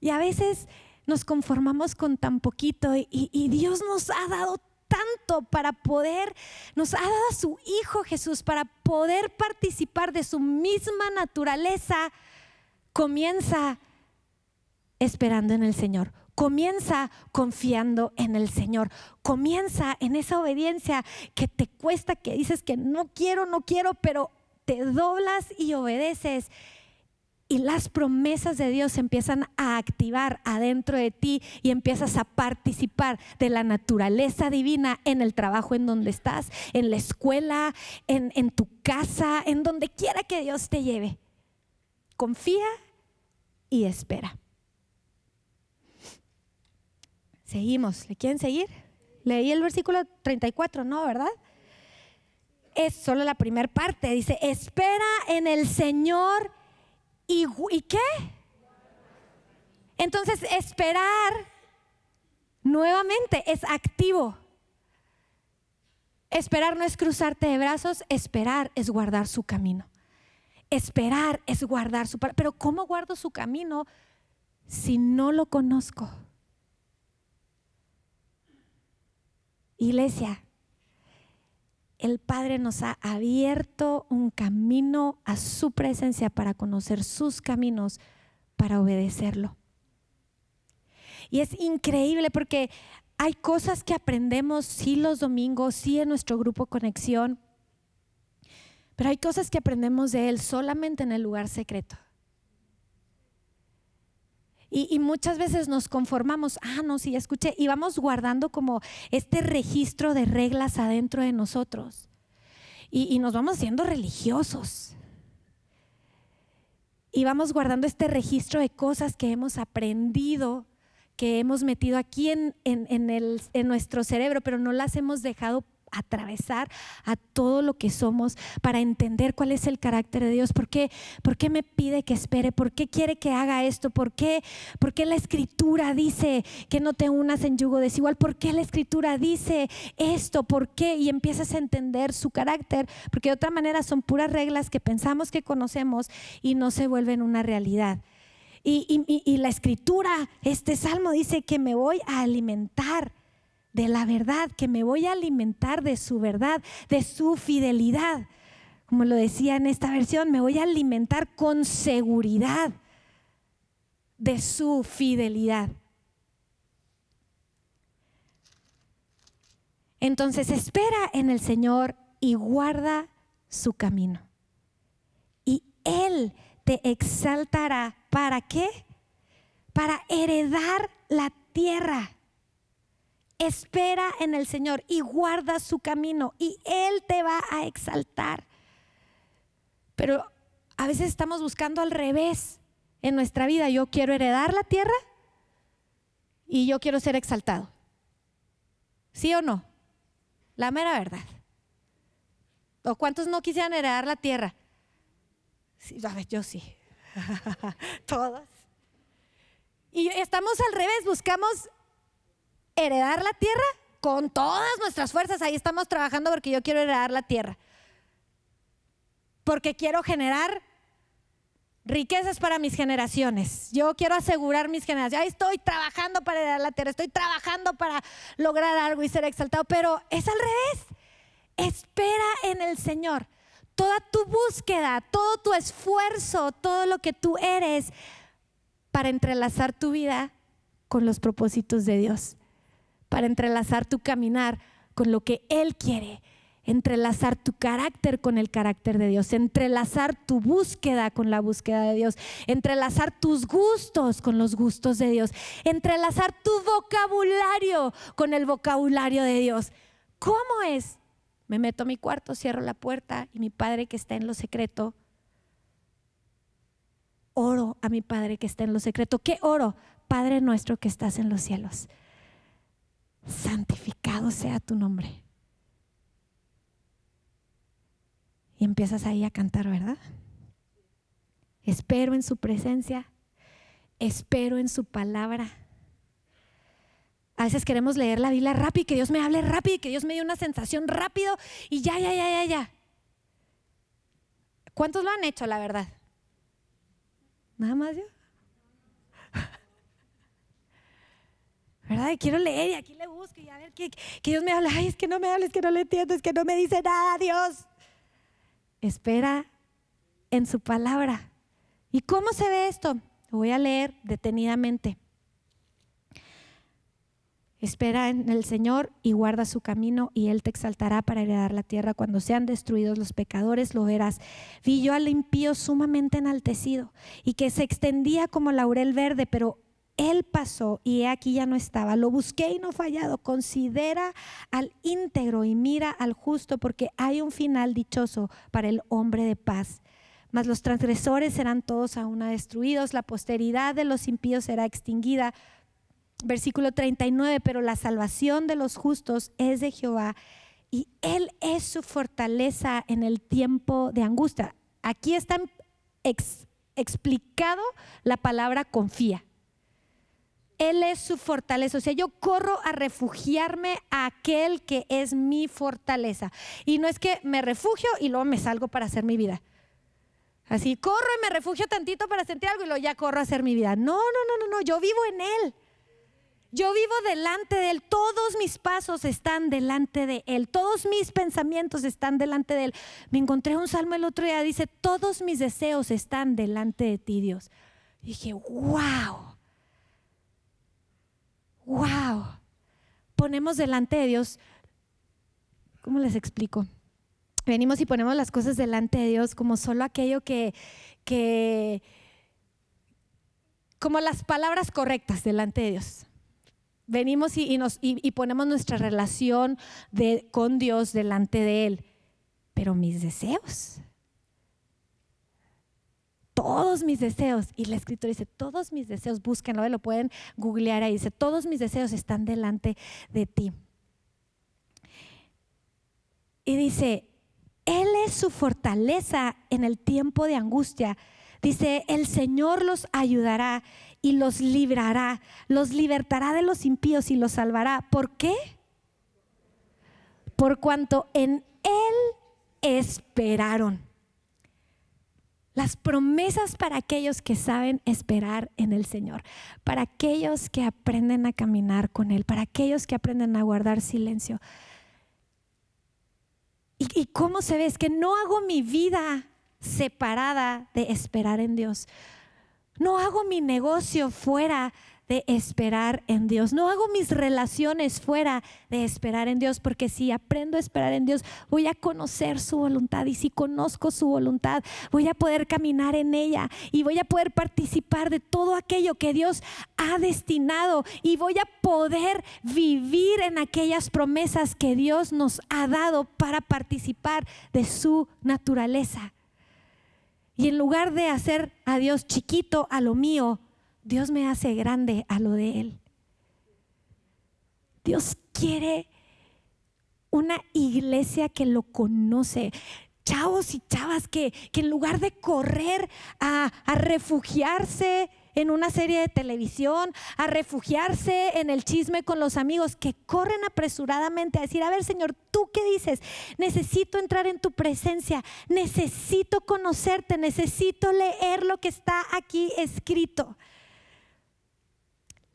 Y a veces nos conformamos con tan poquito y, y Dios nos ha dado tanto para poder, nos ha dado a su Hijo Jesús para poder participar de su misma naturaleza, comienza esperando en el Señor. Comienza confiando en el Señor. Comienza en esa obediencia que te cuesta, que dices que no quiero, no quiero, pero te doblas y obedeces y las promesas de Dios empiezan a activar adentro de ti y empiezas a participar de la naturaleza divina en el trabajo en donde estás, en la escuela, en, en tu casa, en donde quiera que Dios te lleve. Confía y espera. Seguimos. ¿Le quieren seguir? Leí el versículo 34, ¿no? ¿Verdad? Es solo la primera parte. Dice, espera en el Señor ¿Y, qué? Entonces, esperar nuevamente es activo. Esperar no es cruzarte de brazos, esperar es guardar su camino. Esperar es guardar su... Pero ¿cómo guardo su camino si no lo conozco? Iglesia, el Padre nos ha abierto un camino a su presencia para conocer sus caminos, para obedecerlo. Y es increíble porque hay cosas que aprendemos sí los domingos, sí en nuestro grupo Conexión, pero hay cosas que aprendemos de Él solamente en el lugar secreto. Y, muchas veces nos conformamos, ah, no, sí, escuché, y vamos guardando como este registro de reglas adentro de nosotros. Y, nos vamos haciendo religiosos. Y vamos guardando este registro de cosas que hemos aprendido que hemos metido aquí en, el, en nuestro cerebro, pero no las hemos dejado atravesar a todo lo que somos para entender cuál es el carácter de Dios. ¿Por qué, ¿Por qué me pide que espere? ¿Por qué quiere que haga esto? ¿Por qué, ¿Por qué la escritura dice que no te unas en yugo desigual? ¿Por qué la escritura dice esto? ¿Por qué? Y empiezas a entender su carácter, porque de otra manera son puras reglas que pensamos que conocemos y no se vuelven una realidad. Y, la escritura, este salmo dice que me voy a alimentar de la verdad, que me voy a alimentar de su verdad, de su fidelidad. Como lo decía en esta versión, me voy a alimentar con seguridad de su fidelidad. Entonces espera en el Señor y guarda su camino. Y Él te exaltará ¿Para qué? Para heredar la tierra. Espera en el Señor y guarda su camino y Él te va a exaltar. Pero a veces estamos buscando al revés en nuestra vida. Yo quiero heredar la tierra y yo quiero ser exaltado. ¿Sí o no? La mera verdad. ¿O cuántos no quisieran heredar la tierra? Sí, a yo sí. Todas. Y estamos al revés, buscamos heredar la tierra con todas nuestras fuerzas. Ahí estamos trabajando porque yo quiero heredar la tierra. Porque quiero generar riquezas para mis generaciones. Yo quiero asegurar mis generaciones. Ahí estoy trabajando para heredar la tierra, estoy trabajando para lograr algo y ser exaltado, pero es al revés. Espera en el Señor toda tu búsqueda, todo tu esfuerzo, todo lo que tú eres para entrelazar tu vida con los propósitos de Dios, para entrelazar tu caminar con lo que Él quiere, entrelazar tu carácter con el carácter de Dios, entrelazar tu búsqueda con la búsqueda de Dios, entrelazar tus gustos con los gustos de Dios, entrelazar tu vocabulario con el vocabulario de Dios. ¿Cómo es? Me meto a mi cuarto, cierro la puerta y mi Padre que está en lo secreto, oro a mi Padre que está en lo secreto. ¿Qué oro? Padre nuestro que estás en los cielos. Santificado sea tu nombre. Y empiezas ahí a cantar, ¿verdad? Espero en su presencia, espero en su palabra a veces queremos leer la Biblia rápido, que Dios me hable rápido, que Dios me dé una sensación rápido y ya, ya, ya, ya, ya. ¿Cuántos lo han hecho, la verdad? Nada más yo. ¿Verdad? Y quiero leer y aquí le busco y a ver que, que Dios me hable. Ay, es que no me hable, es que no le entiendo, es que no me dice nada, Dios. Espera en su palabra. ¿Y cómo se ve esto? Voy a leer detenidamente. Espera en el Señor y guarda su camino y Él te exaltará para heredar la tierra. Cuando sean destruidos los pecadores, lo verás. Vi yo al impío sumamente enaltecido y que se extendía como laurel verde, pero Él pasó y he aquí ya no estaba. Lo busqué y no fallado. Considera al íntegro y mira al justo porque hay un final dichoso para el hombre de paz. Mas los transgresores serán todos aún destruidos, la posteridad de los impíos será extinguida versículo 39, pero la salvación de los justos es de Jehová y Él es su fortaleza en el tiempo de angustia. Aquí está explicado la palabra confía. Él es su fortaleza. O sea, yo corro a refugiarme a aquel que es mi fortaleza. Y no es que me refugio y luego me salgo para hacer mi vida. Así, corro y me refugio tantito para sentir algo y luego ya corro a hacer mi vida. No, no, no, no, no. Yo vivo en Él. Yo vivo delante de Él, todos mis pasos están delante de Él, todos mis pensamientos están delante de Él. Me encontré un salmo el otro día, dice, todos mis deseos están delante de ti, Dios. dije, wow. Wow, ponemos delante de Dios, ¿cómo les explico? Venimos y ponemos las cosas delante de Dios como solo aquello que, que como las palabras correctas delante de Dios. Venimos y, nos, y, ponemos nuestra relación de, con Dios delante de Él. Pero mis deseos, todos mis deseos, y la escritura dice, todos mis deseos, búsquenlo, lo pueden googlear ahí, dice, todos mis deseos están delante de ti. Y dice, Él es su fortaleza en el tiempo de angustia Dice, el Señor los ayudará y los librará, los libertará de los impíos y los salvará. ¿Por qué? Por cuanto en Él esperaron. Las promesas para aquellos que saben esperar en el Señor, para aquellos que aprenden a caminar con Él, para aquellos que aprenden a guardar silencio. ¿Y, cómo se ve? Es que no hago mi vida separada de esperar en Dios. No hago mi negocio fuera esperar en Dios. No hago mis relaciones fuera de esperar en Dios, porque si aprendo a esperar en Dios, voy a conocer su voluntad y si conozco su voluntad, voy a poder caminar en ella y voy a poder participar de todo aquello que Dios ha destinado y voy a poder vivir en aquellas promesas que Dios nos ha dado para participar de su naturaleza. Y en lugar de hacer a Dios chiquito a lo mío, Dios me hace grande a lo de Él. Dios quiere una iglesia que lo conoce. Chavos y chavas que, en lugar de correr a, a refugiarse en una serie de televisión, a refugiarse en el chisme con los amigos, que corren apresuradamente a decir, a ver Señor, ¿tú qué dices? Necesito entrar en tu presencia, necesito conocerte, necesito leer lo que está aquí escrito.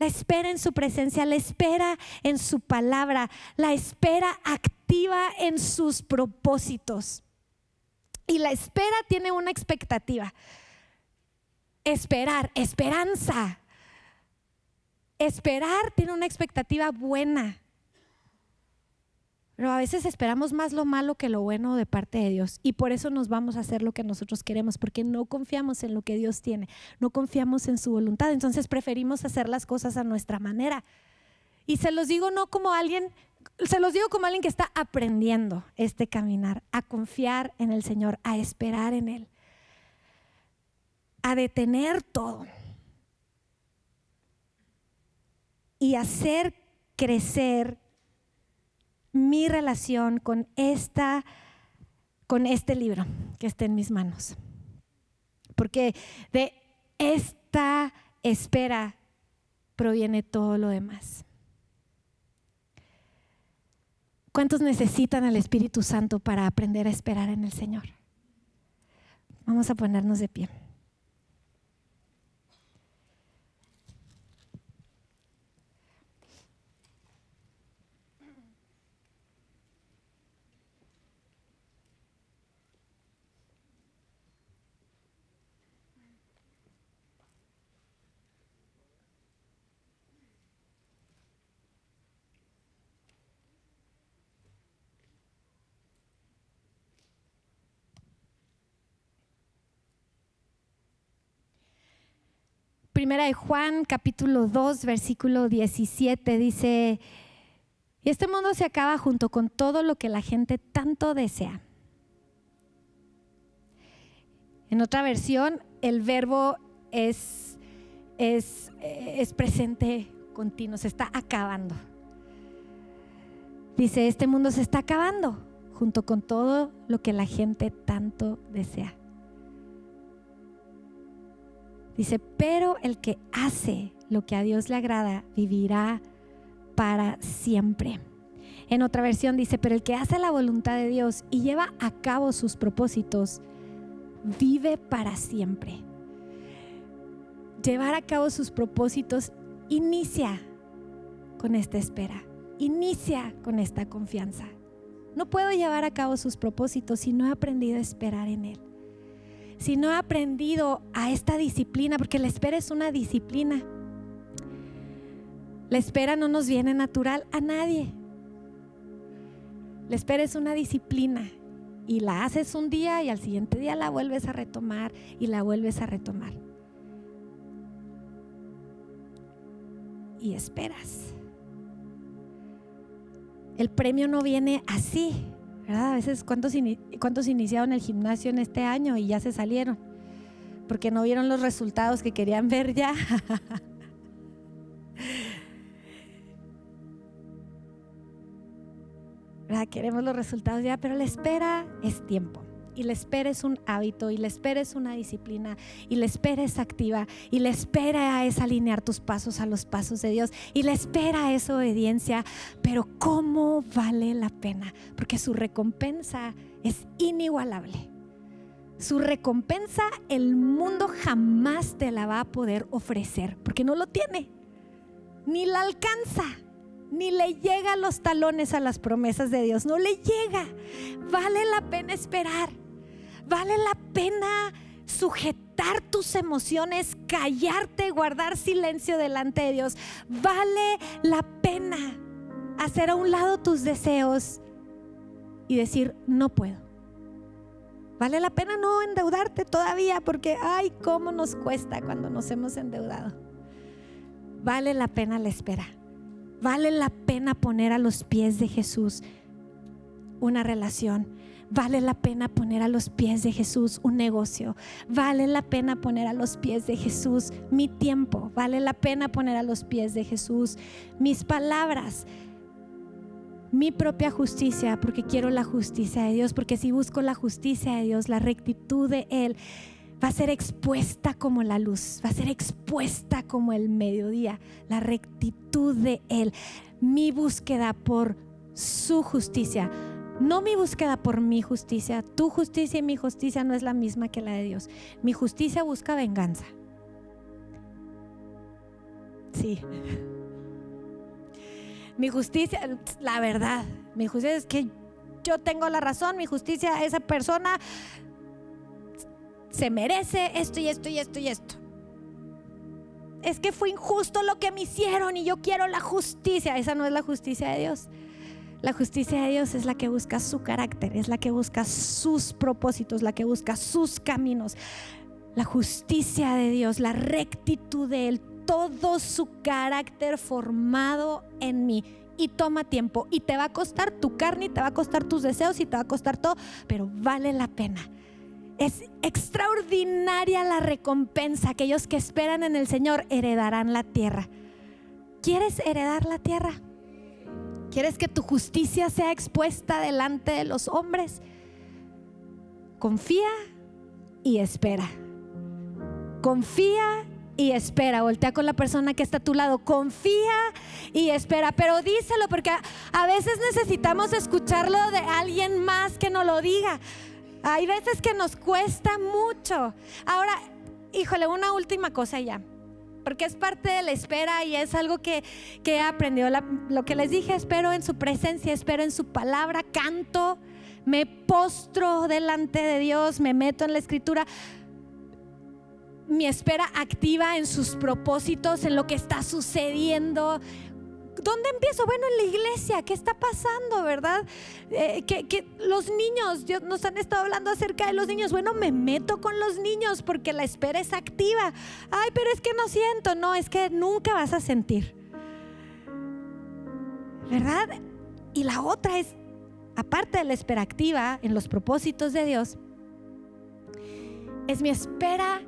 La espera en su presencia, la espera en su palabra, la espera activa en sus propósitos. Y la espera tiene una expectativa esperar, esperanza. Esperar tiene una expectativa buena. Pero a veces esperamos más lo malo que lo bueno de parte de Dios. Y por eso nos vamos a hacer lo que nosotros queremos, porque no confiamos en lo que Dios tiene, no confiamos en su voluntad. Entonces preferimos hacer las cosas a nuestra manera. Y se los digo no como alguien, se los digo como alguien que está aprendiendo este caminar, a confiar en el Señor, a esperar en Él a detener todo y hacer crecer mi relación con esta con este libro que está en mis manos. Porque de esta espera proviene todo lo demás. ¿Cuántos necesitan al Espíritu Santo para aprender a esperar en el Señor? Vamos a ponernos de pie. Primera de Juan, capítulo 2, versículo 17, dice, este mundo se acaba junto con todo lo que la gente tanto desea. En otra versión, el verbo es, es, es presente continuo, se está acabando. Dice, este mundo se está acabando junto con todo lo que la gente tanto desea. Dice, pero el que hace lo que a Dios le agrada vivirá para siempre. En otra versión dice, pero el que hace la voluntad de Dios y lleva a cabo sus propósitos, vive para siempre. Llevar a cabo sus propósitos inicia con esta espera, inicia con esta confianza. No puedo llevar a cabo sus propósitos si no he aprendido a esperar en Él si no he aprendido a esta disciplina, porque la espera es una disciplina. La espera no nos viene natural a nadie. La espera es una disciplina y la haces un día y al siguiente día la vuelves a retomar y la vuelves a retomar. Y esperas. El premio no viene así, ¿verdad? A veces, ¿cuántos, ¿cuántos iniciaron el gimnasio en este año y ya se salieron? Porque no vieron los resultados que querían ver ya. Queremos los resultados ya, pero la espera es tiempo. Y la espera es un hábito, y la espera es una disciplina, y la espera es activa, y la espera es alinear tus pasos a los pasos de Dios, y la espera es obediencia. Pero ¿cómo vale la pena? Porque su recompensa es inigualable. Su recompensa el mundo jamás te la va a poder ofrecer, porque no lo tiene, ni la alcanza ni le llega los talones a las promesas de Dios, no le llega. Vale la pena esperar, vale la pena sujetar tus emociones, callarte, guardar silencio delante de Dios. Vale la pena hacer a un lado tus deseos y decir, no puedo. Vale la pena no endeudarte todavía porque, ay, cómo nos cuesta cuando nos hemos endeudado. Vale la pena la espera. Vale la pena poner a los pies de Jesús una relación. Vale la pena poner a los pies de Jesús un negocio. Vale la pena poner a los pies de Jesús mi tiempo. Vale la pena poner a los pies de Jesús mis palabras. Mi propia justicia, porque quiero la justicia de Dios, porque si busco la justicia de Dios, la rectitud de Él, va a ser expuesta como la luz, va a ser expuesta como el mediodía, la rectitud de Él, mi búsqueda por su justicia. No mi búsqueda por mi justicia, tu justicia y mi justicia no es la misma que la de Dios. Mi justicia busca venganza. Sí. Mi justicia, la verdad, mi justicia es que yo tengo la razón, mi justicia, esa persona se merece esto y esto y esto y esto. Es que fue injusto lo que me hicieron y yo quiero la justicia. Esa no es la justicia de Dios. La justicia de Dios es la que busca su carácter, es la que busca sus propósitos, la que busca sus caminos. La justicia de Dios, la rectitud de Él, todo su carácter formado en mí. Y toma tiempo y te va a costar tu carne, y te va a costar tus deseos y te va a costar todo, pero vale la pena es extraordinaria la recompensa. Aquellos que esperan en el Señor heredarán la tierra. ¿Quieres heredar la tierra? ¿Quieres que tu justicia sea expuesta delante de los hombres? Confía y espera. Confía y espera. Voltea con la persona que está a tu lado. Confía y espera. Pero díselo porque a, veces necesitamos escucharlo de alguien más que nos lo diga. Hay veces que nos cuesta mucho. Ahora, híjole, una última cosa ya. Porque es parte de la espera y es algo que, he aprendido. lo que les dije, espero en su presencia, espero en su palabra, canto, me postro delante de Dios, me meto en la escritura mi espera activa en sus propósitos, en lo que está sucediendo, ¿Dónde empiezo? Bueno, en la iglesia, ¿qué está pasando, verdad? Eh, que, los niños, Dios nos han estado hablando acerca de los niños. Bueno, me meto con los niños porque la espera es activa. Ay, pero es que no siento. No, es que nunca vas a sentir. ¿Verdad? Y la otra es, aparte de la espera activa en los propósitos de Dios, es mi espera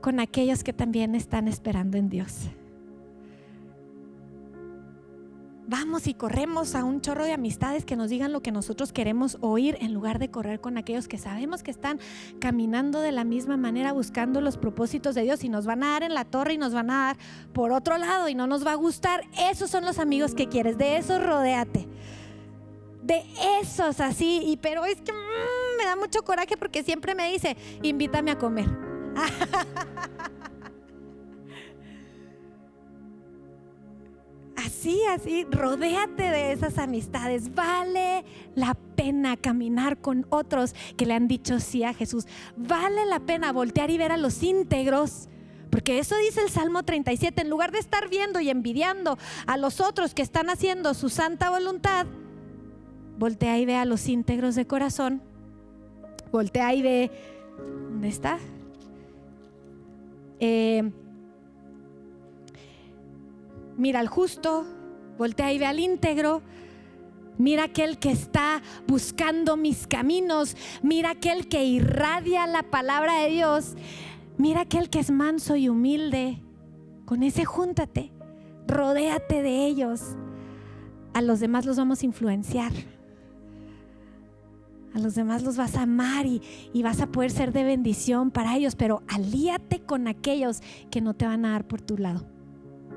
con aquellos que también están esperando en Dios. Vamos y corremos a un chorro de amistades que nos digan lo que nosotros queremos oír en lugar de correr con aquellos que sabemos que están caminando de la misma manera buscando los propósitos de Dios y nos van a dar en la torre y nos van a dar por otro lado y no nos va a gustar. Esos son los amigos que quieres, de esos rodéate. De esos así, y pero es que mm, me da mucho coraje porque siempre me dice, invítame a comer. así, así, rodéate de esas amistades. Vale la pena caminar con otros que le han dicho sí a Jesús. Vale la pena voltear y ver a los íntegros Porque eso dice el Salmo 37, en lugar de estar viendo y envidiando a los otros que están haciendo su santa voluntad, voltea y ve a los íntegros de corazón, voltea y ve, ¿dónde está? Eh, mira al justo, voltea y ve al íntegro, Mira aquel que está buscando mis caminos. Mira aquel que irradia la palabra de Dios. Mira aquel que es manso y humilde. Con ese júntate. Rodéate de ellos. A los demás los vamos a influenciar. A los demás los vas a amar y, y, vas a poder ser de bendición para ellos, pero alíate con aquellos que no te van a dar por tu lado,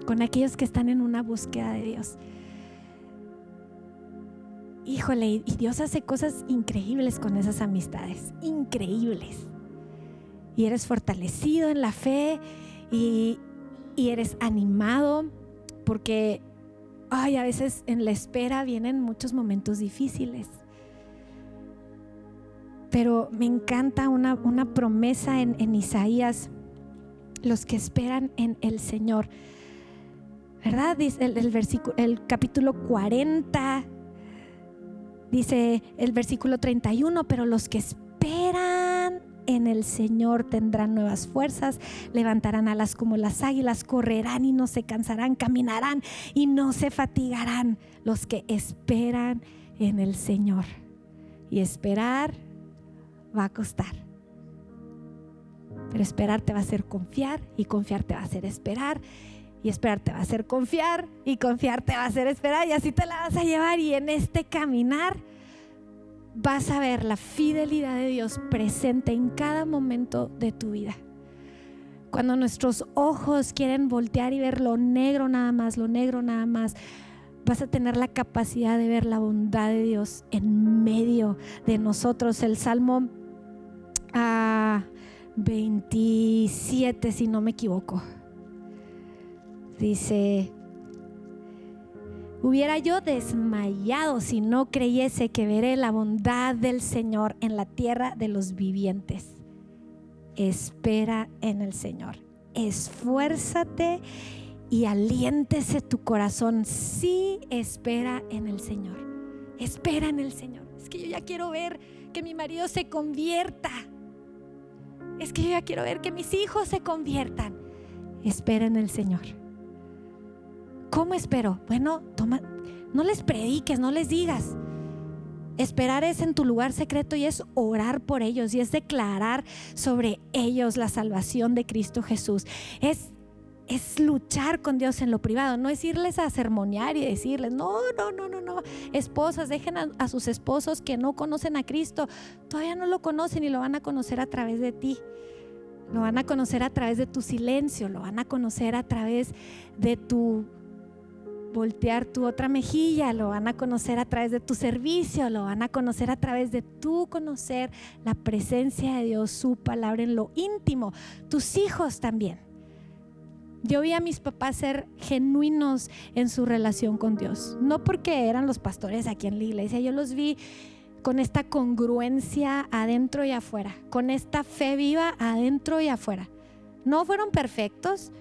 con aquellos que están en una búsqueda de Dios híjole, y Dios hace cosas increíbles con esas amistades, increíbles. Y eres fortalecido en la fe y, eres animado porque, ay, a veces en la espera vienen muchos momentos difíciles. Pero me encanta una, promesa en, Isaías, los que esperan en el Señor. ¿Verdad? Dice el, versículo, el capítulo 40 Dice el versículo 31, pero los que esperan en el Señor tendrán nuevas fuerzas, levantarán alas como las águilas, correrán y no se cansarán, caminarán y no se fatigarán los que esperan en el Señor. Y esperar va a costar. Pero esperar te va a hacer confiar y confiar te va a hacer esperar y esperar te va a hacer confiar y confiar te va a hacer esperar y así te la vas a llevar y en este caminar vas a ver la fidelidad de Dios presente en cada momento de tu vida. Cuando nuestros ojos quieren voltear y ver lo negro nada más, lo negro nada más, vas a tener la capacidad de ver la bondad de Dios en medio de nosotros. El Salmo 27, ah, si no me equivoco. Dice, hubiera yo desmayado si no creyese que veré la bondad del Señor en la tierra de los vivientes. Espera en el Señor. Esfuérzate y aliéntese tu corazón. Sí, espera en el Señor. Espera en el Señor. Es que yo ya quiero ver que mi marido se convierta. Es que yo ya quiero ver que mis hijos se conviertan. Espera en el Señor. ¿Cómo espero? Bueno, toma, no les prediques, no les digas. Esperar es en tu lugar secreto y es orar por ellos y es declarar sobre ellos la salvación de Cristo Jesús. Es es luchar con Dios en lo privado, no es irles a sermonear y decirles, no, no, no, no, no, esposas, dejen a, a, sus esposos que no conocen a Cristo, todavía no lo conocen y lo van a conocer a través de ti, lo van a conocer a través de tu silencio, lo van a conocer a través de tu voltear tu otra mejilla, lo van a conocer a través de tu servicio, lo van a conocer a través de tu conocer la presencia de Dios, su palabra en lo íntimo, tus hijos también. Yo vi a mis papás ser genuinos en su relación con Dios, no porque eran los pastores aquí en la iglesia, yo los vi con esta congruencia adentro y afuera, con esta fe viva adentro y afuera. No fueron perfectos,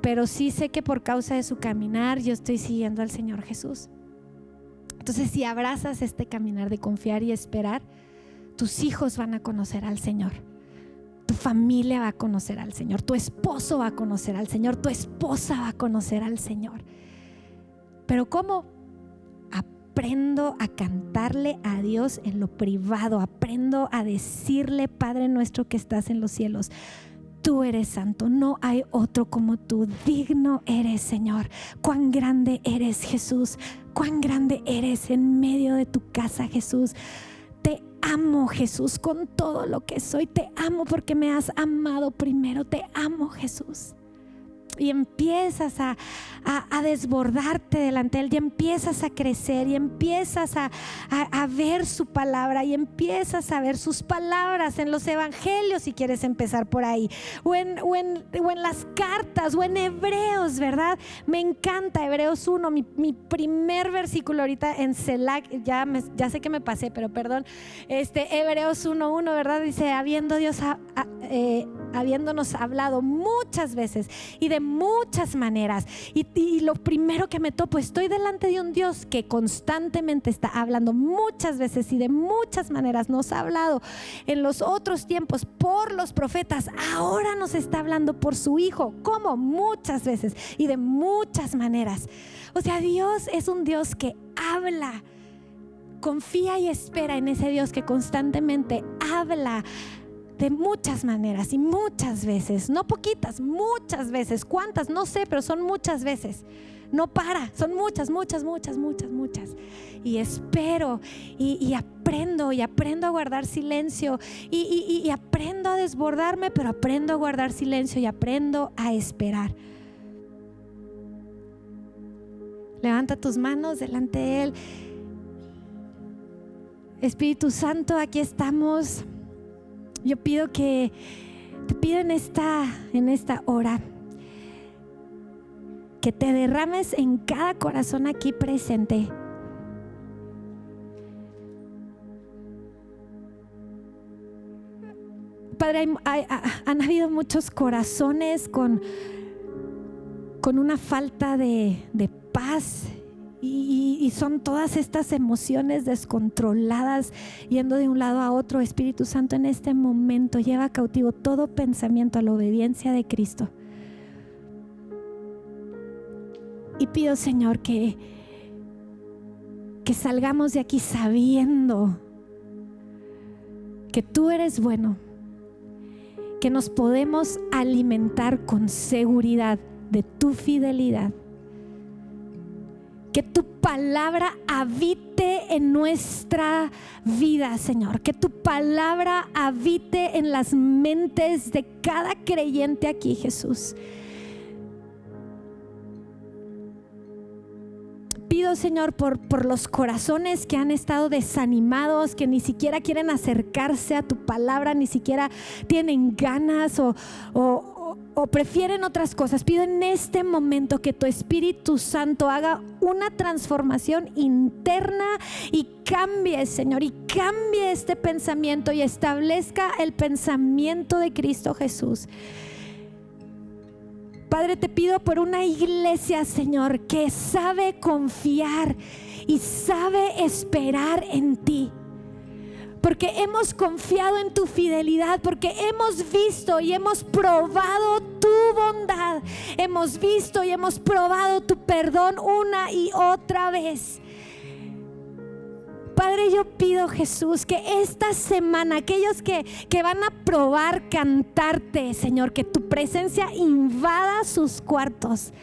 pero sí sé que por causa de su caminar yo estoy siguiendo al Señor Jesús. Entonces, si abrazas este caminar de confiar y esperar, tus hijos van a conocer al Señor. Tu familia va a conocer al Señor. Tu esposo va a conocer al Señor. Tu esposa va a conocer al Señor. Pero ¿cómo? Aprendo a cantarle a Dios en lo privado. Aprendo a decirle, Padre nuestro que estás en los cielos Tú eres santo, no hay otro como tú. Digno eres, Señor. Cuán grande eres, Jesús. Cuán grande eres en medio de tu casa, Jesús. Te amo, Jesús, con todo lo que soy. Te amo porque me has amado primero. Te amo, Jesús y empiezas a, desbordarte delante de Él y empiezas a crecer y empiezas a, ver su palabra y empiezas a ver sus palabras en los evangelios si quieres empezar por ahí o en, o en, las cartas o en Hebreos, ¿verdad? Me encanta Hebreos 1, mi, primer versículo ahorita en Selac, ya, ya sé que me pasé, pero perdón, este Hebreos 1.1, ¿verdad? Dice, habiendo Dios... Eh, habiéndonos hablado muchas veces y de muchas maneras. Y, lo primero que me topo, estoy delante de un Dios que constantemente está hablando muchas veces y de muchas maneras. Nos ha hablado en los otros tiempos por los profetas. Ahora nos está hablando por su Hijo. como Muchas veces y de muchas maneras. O sea, Dios es un Dios que habla. Confía y espera en ese Dios que constantemente habla de muchas maneras y muchas veces, no poquitas, muchas veces. ¿Cuántas? No sé, pero son muchas veces. No para, son muchas, muchas, muchas, muchas, muchas. Y espero y, aprendo y aprendo a guardar silencio y, y aprendo a desbordarme, pero aprendo a guardar silencio y aprendo a esperar. Levanta tus manos delante de Él. Espíritu Santo, aquí estamos. Yo pido que te pido en esta en esta hora que te derrames en cada corazón aquí presente. Padre, han habido muchos corazones con, con una falta de, de paz y, son todas estas emociones descontroladas yendo de un lado a otro. Espíritu Santo, en este momento lleva cautivo todo pensamiento a la obediencia de Cristo. Y pido, Señor, que, que salgamos de aquí sabiendo que tú eres bueno, que nos podemos alimentar con seguridad de tu fidelidad que tu palabra habite en nuestra vida, Señor. Que tu palabra habite en las mentes de cada creyente aquí, Jesús. pido, Señor, por, por, los corazones que han estado desanimados, que ni siquiera quieren acercarse a tu palabra, ni siquiera tienen ganas o, o prefieren otras cosas, pido en este momento que tu Espíritu Santo haga una transformación interna y cambie, Señor, y cambie este pensamiento y establezca el pensamiento de Cristo Jesús. Padre, te pido por una iglesia, Señor, que sabe confiar y sabe esperar en ti porque hemos confiado en tu fidelidad, porque hemos visto y hemos probado tu bondad, hemos visto y hemos probado tu perdón una y otra vez. Padre, yo pido Jesús que esta semana, aquellos que, que van a probar cantarte, Señor, que tu presencia invada sus cuartos.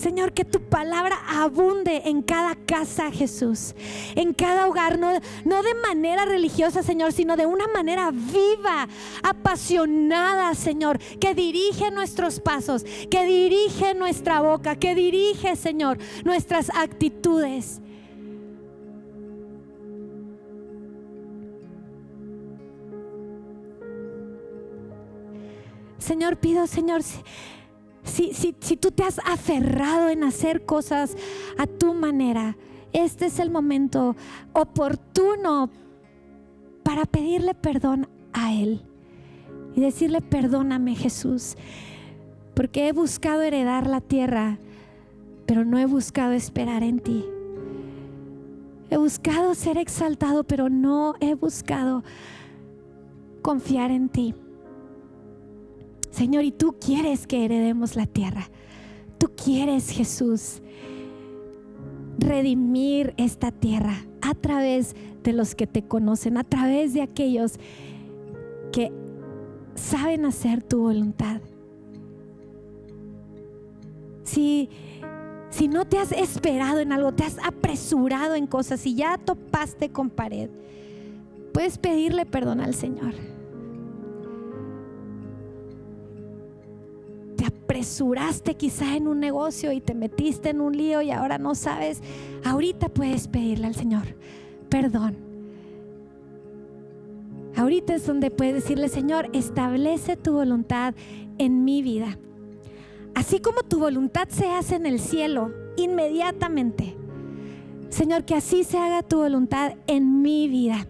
Señor, que tu palabra abunde en cada casa, Jesús, en cada hogar, no, no, de manera religiosa, Señor, sino de una manera viva, apasionada, Señor, que dirige nuestros pasos, que dirige nuestra boca, que dirige, Señor, nuestras actitudes. Señor, pido, Señor, si, si, tú te has aferrado en hacer cosas a tu manera, este es el momento oportuno para pedirle perdón a Él y decirle, perdóname Jesús, porque he buscado heredar la tierra, pero no he buscado esperar en ti. He buscado ser exaltado, pero no he buscado confiar en ti. Señor, y tú quieres que heredemos la tierra. Tú quieres, Jesús, redimir esta tierra a través de los que te conocen, a través de aquellos que saben hacer tu voluntad. Si, si no te has esperado en algo, te has apresurado en cosas, y ya topaste con pared, puedes pedirle perdón al Señor. Apresuraste quizá en un negocio y te metiste en un lío y ahora no sabes, ahorita puedes pedirle al Señor perdón. Ahorita es donde puedes decirle, Señor, establece tu voluntad en mi vida. Así como tu voluntad se hace en el cielo, inmediatamente. Señor, que así se haga tu voluntad en mi vida.